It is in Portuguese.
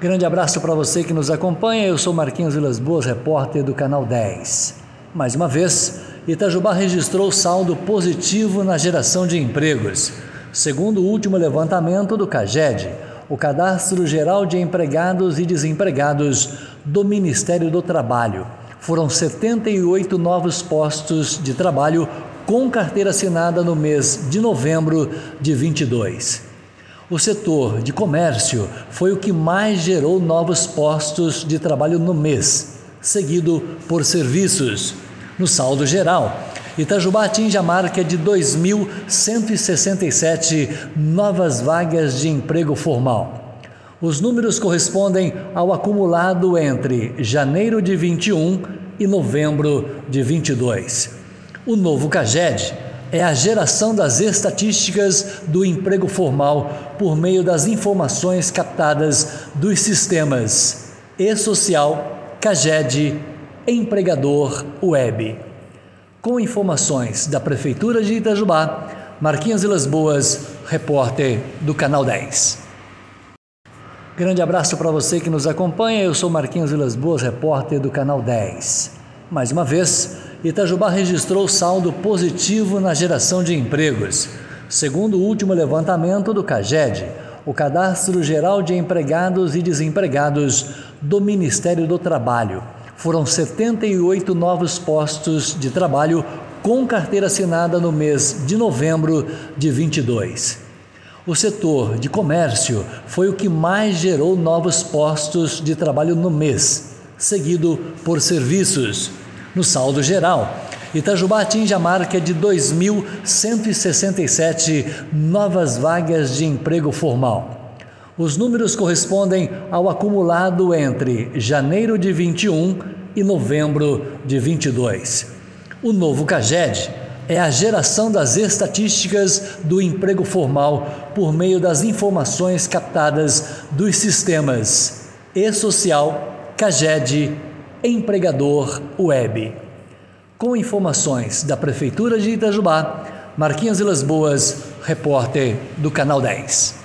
Grande abraço para você que nos acompanha. Eu sou Marquinhos Vilas Boas, repórter do Canal 10. Mais uma vez, Itajubá registrou saldo positivo na geração de empregos. Segundo o último levantamento do CAGED, o Cadastro Geral de Empregados e Desempregados do Ministério do Trabalho, foram 78 novos postos de trabalho com carteira assinada no mês de novembro de 22. O setor de comércio foi o que mais gerou novos postos de trabalho no mês, seguido por serviços. No saldo geral, Itajubá atinge a marca de 2.167 novas vagas de emprego formal. Os números correspondem ao acumulado entre janeiro de 21 e novembro de 22. O novo CAGED é a geração das estatísticas do emprego formal por meio das informações captadas dos sistemas e-social, CAGED, empregador web. Com informações da Prefeitura de Itajubá, Marquinhos Vilas Boas, repórter do Canal 10. Grande abraço para você que nos acompanha. Eu sou Marquinhos Vilas Boas, repórter do Canal 10. Mais uma vez, Itajubá registrou saldo positivo na geração de empregos. Segundo o último levantamento do CAGED, o Cadastro Geral de Empregados e Desempregados do Ministério do Trabalho, foram 78 novos postos de trabalho com carteira assinada no mês de novembro de 22. O setor de comércio foi o que mais gerou novos postos de trabalho no mês, seguido por serviços no saldo geral, Itajubá atinge a marca de 2.167 novas vagas de emprego formal. Os números correspondem ao acumulado entre janeiro de 21 e novembro de 22. O novo CAGED é a geração das estatísticas do emprego formal por meio das informações captadas dos sistemas e-social, CAGED empregador web. Com informações da Prefeitura de Itajubá, Marquinhos Vilas Boas, repórter do Canal 10.